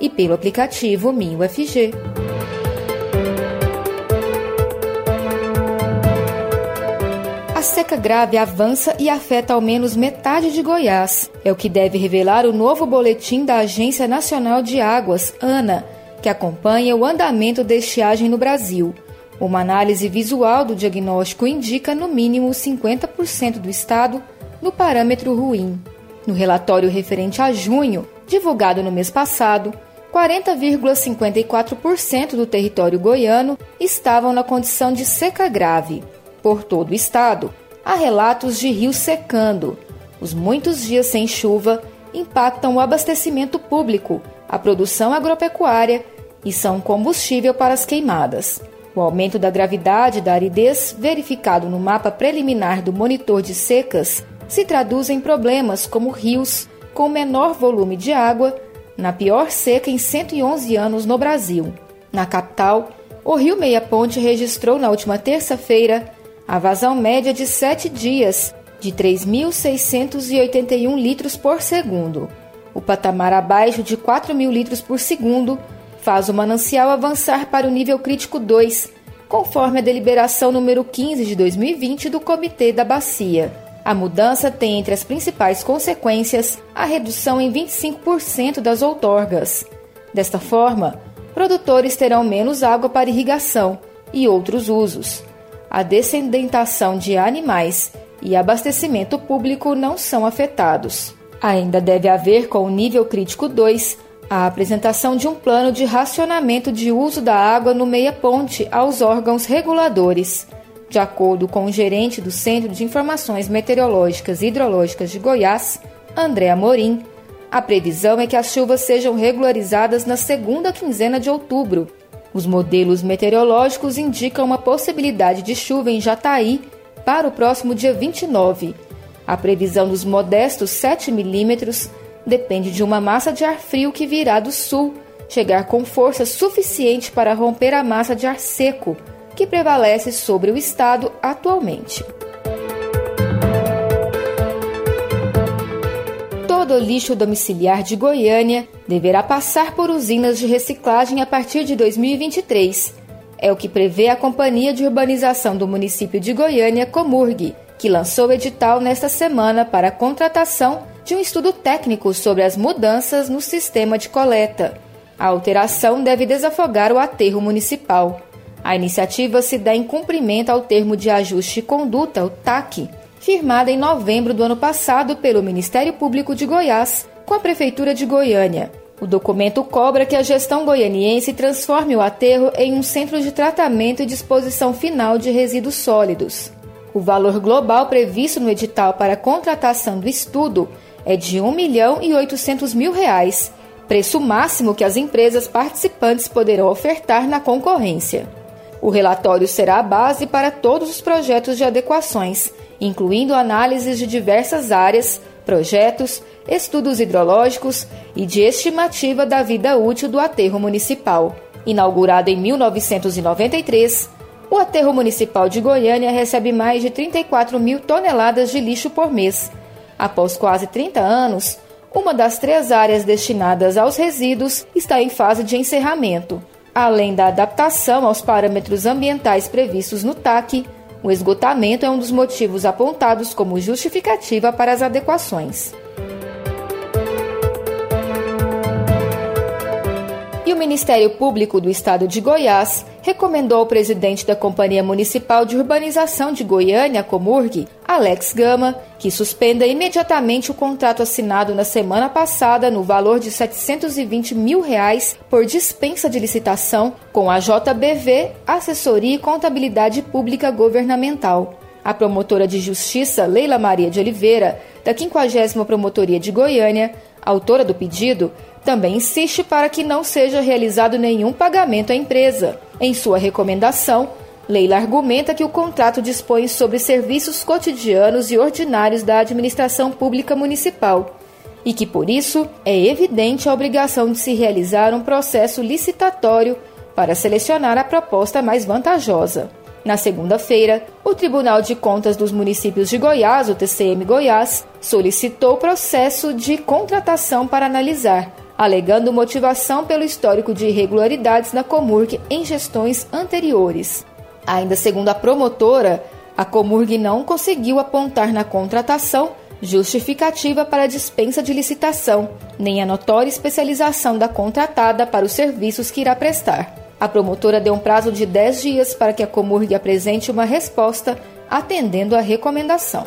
e pelo aplicativo MinUFG. A seca grave avança e afeta ao menos metade de Goiás. É o que deve revelar o novo boletim da Agência Nacional de Águas, ANA, que acompanha o andamento da estiagem no Brasil. Uma análise visual do diagnóstico indica no mínimo 50% do estado no parâmetro ruim. No relatório referente a junho, divulgado no mês passado, 40,54% do território goiano estavam na condição de seca grave. Por todo o estado, há relatos de rios secando. Os muitos dias sem chuva impactam o abastecimento público, a produção agropecuária e são combustível para as queimadas. O aumento da gravidade da aridez, verificado no mapa preliminar do monitor de secas, se traduz em problemas como rios com menor volume de água na pior seca em 111 anos no Brasil. Na capital, o Rio Meia Ponte registrou na última terça-feira a vazão média de sete dias, de 3.681 litros por segundo. O patamar abaixo de 4 mil litros por segundo faz o manancial avançar para o nível crítico 2, conforme a deliberação número 15 de 2020 do Comitê da Bacia. A mudança tem entre as principais consequências a redução em 25% das outorgas. Desta forma, produtores terão menos água para irrigação e outros usos. A descendentação de animais e abastecimento público não são afetados. Ainda deve haver, com o nível crítico 2, a apresentação de um plano de racionamento de uso da água no meia-ponte aos órgãos reguladores de acordo com o gerente do Centro de Informações Meteorológicas e Hidrológicas de Goiás, André Amorim, a previsão é que as chuvas sejam regularizadas na segunda quinzena de outubro. Os modelos meteorológicos indicam uma possibilidade de chuva em Jataí para o próximo dia 29. A previsão dos modestos 7 milímetros depende de uma massa de ar frio que virá do sul, chegar com força suficiente para romper a massa de ar seco que prevalece sobre o Estado atualmente. Todo o lixo domiciliar de Goiânia deverá passar por usinas de reciclagem a partir de 2023. É o que prevê a Companhia de Urbanização do município de Goiânia, Comurg, que lançou edital nesta semana para a contratação de um estudo técnico sobre as mudanças no sistema de coleta. A alteração deve desafogar o aterro municipal. A iniciativa se dá em cumprimento ao termo de ajuste de conduta, o TAC, firmada em novembro do ano passado pelo Ministério Público de Goiás com a Prefeitura de Goiânia. O documento cobra que a gestão goianiense transforme o aterro em um centro de tratamento e disposição final de resíduos sólidos. O valor global previsto no edital para contratação do estudo é de 1 milhão e 800 mil reais, preço máximo que as empresas participantes poderão ofertar na concorrência. O relatório será a base para todos os projetos de adequações, incluindo análises de diversas áreas, projetos, estudos hidrológicos e de estimativa da vida útil do aterro municipal. Inaugurado em 1993, o aterro municipal de Goiânia recebe mais de 34 mil toneladas de lixo por mês. Após quase 30 anos, uma das três áreas destinadas aos resíduos está em fase de encerramento. Além da adaptação aos parâmetros ambientais previstos no TAC, o esgotamento é um dos motivos apontados como justificativa para as adequações. E o Ministério Público do Estado de Goiás recomendou ao presidente da Companhia Municipal de Urbanização de Goiânia, Comurg, Alex Gama, que suspenda imediatamente o contrato assinado na semana passada no valor de 720 mil reais por dispensa de licitação com a JBV Assessoria e Contabilidade Pública Governamental. A promotora de justiça Leila Maria de Oliveira, da 50 Promotoria de Goiânia, autora do pedido, também insiste para que não seja realizado nenhum pagamento à empresa. Em sua recomendação, Leila argumenta que o contrato dispõe sobre serviços cotidianos e ordinários da administração pública municipal e que, por isso, é evidente a obrigação de se realizar um processo licitatório para selecionar a proposta mais vantajosa. Na segunda-feira, o Tribunal de Contas dos Municípios de Goiás, o TCM Goiás, solicitou o processo de contratação para analisar, alegando motivação pelo histórico de irregularidades na Comurg em gestões anteriores. Ainda segundo a promotora, a Comurg não conseguiu apontar na contratação justificativa para a dispensa de licitação, nem a notória especialização da contratada para os serviços que irá prestar. A promotora deu um prazo de 10 dias para que a Comurg apresente uma resposta, atendendo à recomendação.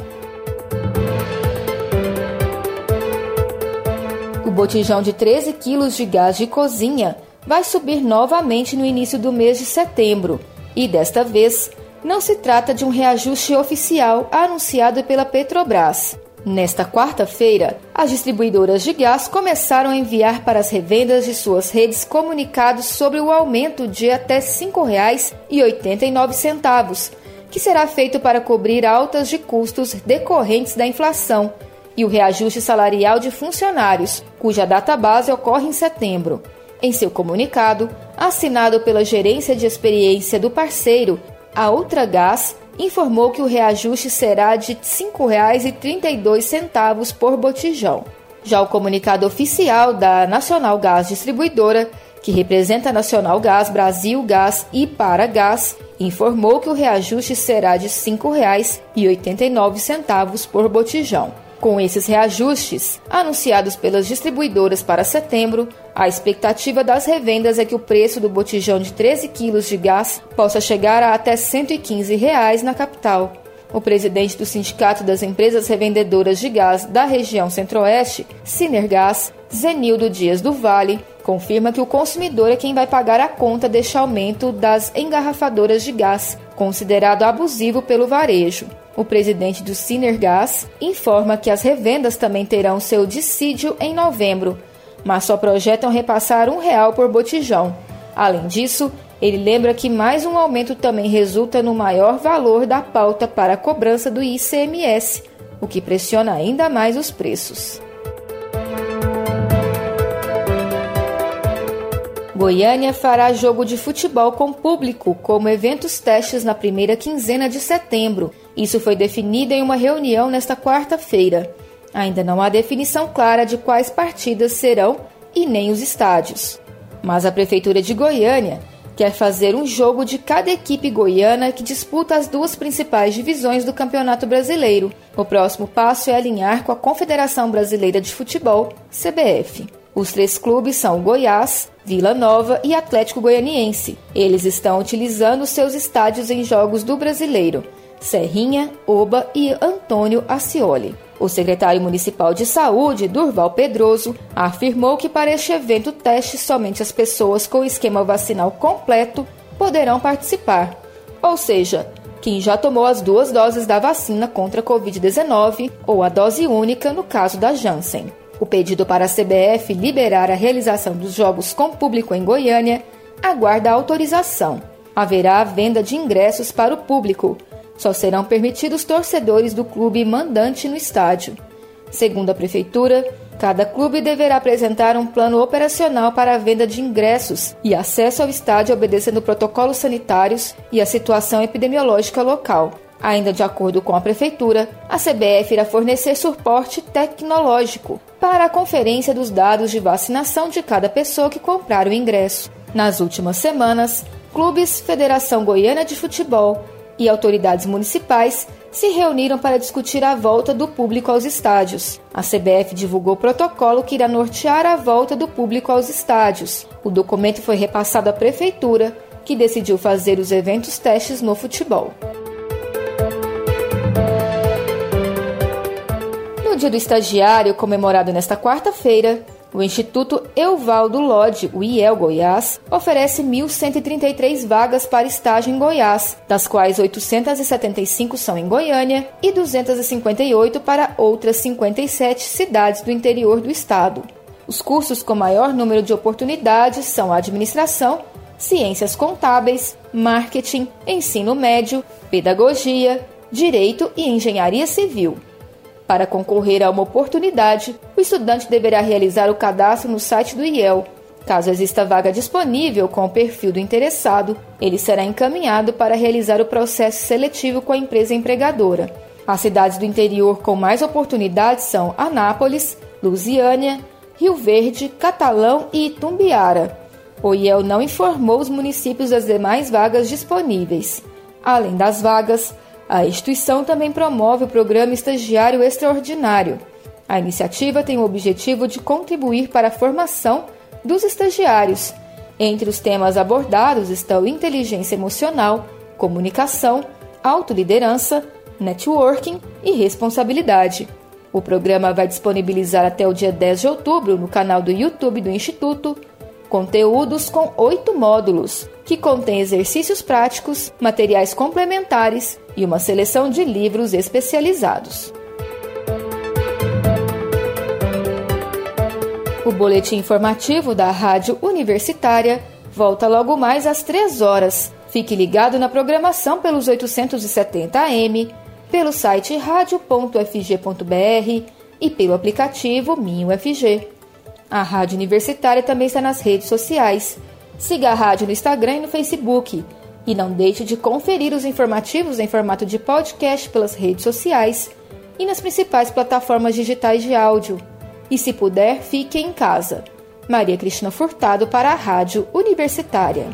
Botijão de 13 quilos de gás de cozinha vai subir novamente no início do mês de setembro e desta vez não se trata de um reajuste oficial anunciado pela Petrobras. Nesta quarta-feira, as distribuidoras de gás começaram a enviar para as revendas de suas redes comunicados sobre o aumento de até R$ 5,89, que será feito para cobrir altas de custos decorrentes da inflação, e o reajuste salarial de funcionários, cuja data base ocorre em setembro. Em seu comunicado, assinado pela Gerência de Experiência do parceiro, a Ultragás informou que o reajuste será de R$ 5,32 por botijão. Já o comunicado oficial da Nacional Gás Distribuidora, que representa Nacional Gás, Brasil Gás e Paragás, informou que o reajuste será de R$ 5,89 por botijão. Com esses reajustes, anunciados pelas distribuidoras para setembro, a expectativa das revendas é que o preço do botijão de 13 quilos de gás possa chegar a até 115 reais na capital. O presidente do Sindicato das Empresas Revendedoras de Gás da região Centro-Oeste, Sinergás, Zenildo Dias do Vale, confirma que o consumidor é quem vai pagar a conta deste aumento das engarrafadoras de gás, considerado abusivo pelo varejo. O presidente do Sinergás informa que as revendas também terão seu dissídio em novembro, mas só projetam repassar um real por botijão. Além disso, ele lembra que mais um aumento também resulta no maior valor da pauta para a cobrança do ICMS, o que pressiona ainda mais os preços. Goiânia fará jogo de futebol com público como eventos testes na primeira quinzena de setembro. Isso foi definido em uma reunião nesta quarta-feira. Ainda não há definição clara de quais partidas serão e nem os estádios. Mas a Prefeitura de Goiânia quer fazer um jogo de cada equipe goiana que disputa as duas principais divisões do Campeonato Brasileiro. O próximo passo é alinhar com a Confederação Brasileira de Futebol, CBF. Os três clubes são Goiás, Vila Nova e Atlético Goianiense. Eles estão utilizando seus estádios em jogos do Brasileiro. Serrinha, Oba e Antônio Ascioli. O secretário municipal de saúde, Durval Pedroso, afirmou que para este evento teste somente as pessoas com esquema vacinal completo poderão participar. Ou seja, quem já tomou as duas doses da vacina contra a Covid-19 ou a dose única no caso da Janssen. O pedido para a CBF liberar a realização dos jogos com público em Goiânia aguarda autorização. Haverá venda de ingressos para o público. Só serão permitidos torcedores do clube mandante no estádio. Segundo a prefeitura, cada clube deverá apresentar um plano operacional para a venda de ingressos e acesso ao estádio obedecendo protocolos sanitários e a situação epidemiológica local. Ainda de acordo com a Prefeitura, a CBF irá fornecer suporte tecnológico para a conferência dos dados de vacinação de cada pessoa que comprar o ingresso. Nas últimas semanas, clubes, Federação Goiana de Futebol e autoridades municipais se reuniram para discutir a volta do público aos estádios. A CBF divulgou o protocolo que irá nortear a volta do público aos estádios. O documento foi repassado à Prefeitura, que decidiu fazer os eventos testes no futebol. Dia do Estagiário, comemorado nesta quarta-feira, o Instituto Euvaldo Lodge, o IEL Goiás, oferece 1.133 vagas para estágio em Goiás, das quais 875 são em Goiânia e 258 para outras 57 cidades do interior do estado. Os cursos com maior número de oportunidades são administração, ciências contábeis, marketing, ensino médio, pedagogia, direito e engenharia civil. Para concorrer a uma oportunidade, o estudante deverá realizar o cadastro no site do IEL. Caso exista vaga disponível com o perfil do interessado, ele será encaminhado para realizar o processo seletivo com a empresa empregadora. As cidades do interior com mais oportunidades são Anápolis, Lusiânia, Rio Verde, Catalão e Itumbiara. O IEL não informou os municípios das demais vagas disponíveis. Além das vagas, a instituição também promove o programa Estagiário Extraordinário. A iniciativa tem o objetivo de contribuir para a formação dos estagiários. Entre os temas abordados estão inteligência emocional, comunicação, autoliderança, networking e responsabilidade. O programa vai disponibilizar até o dia 10 de outubro no canal do YouTube do Instituto conteúdos com oito módulos, que contém exercícios práticos, materiais complementares e uma seleção de livros especializados. O boletim informativo da Rádio Universitária volta logo mais às 3 horas. Fique ligado na programação pelos 870 AM pelo site radio.fg.br e pelo aplicativo Minho FG. A Rádio Universitária também está nas redes sociais. Siga a rádio no Instagram e no Facebook. E não deixe de conferir os informativos em formato de podcast pelas redes sociais e nas principais plataformas digitais de áudio. E se puder, fique em casa. Maria Cristina Furtado para a Rádio Universitária.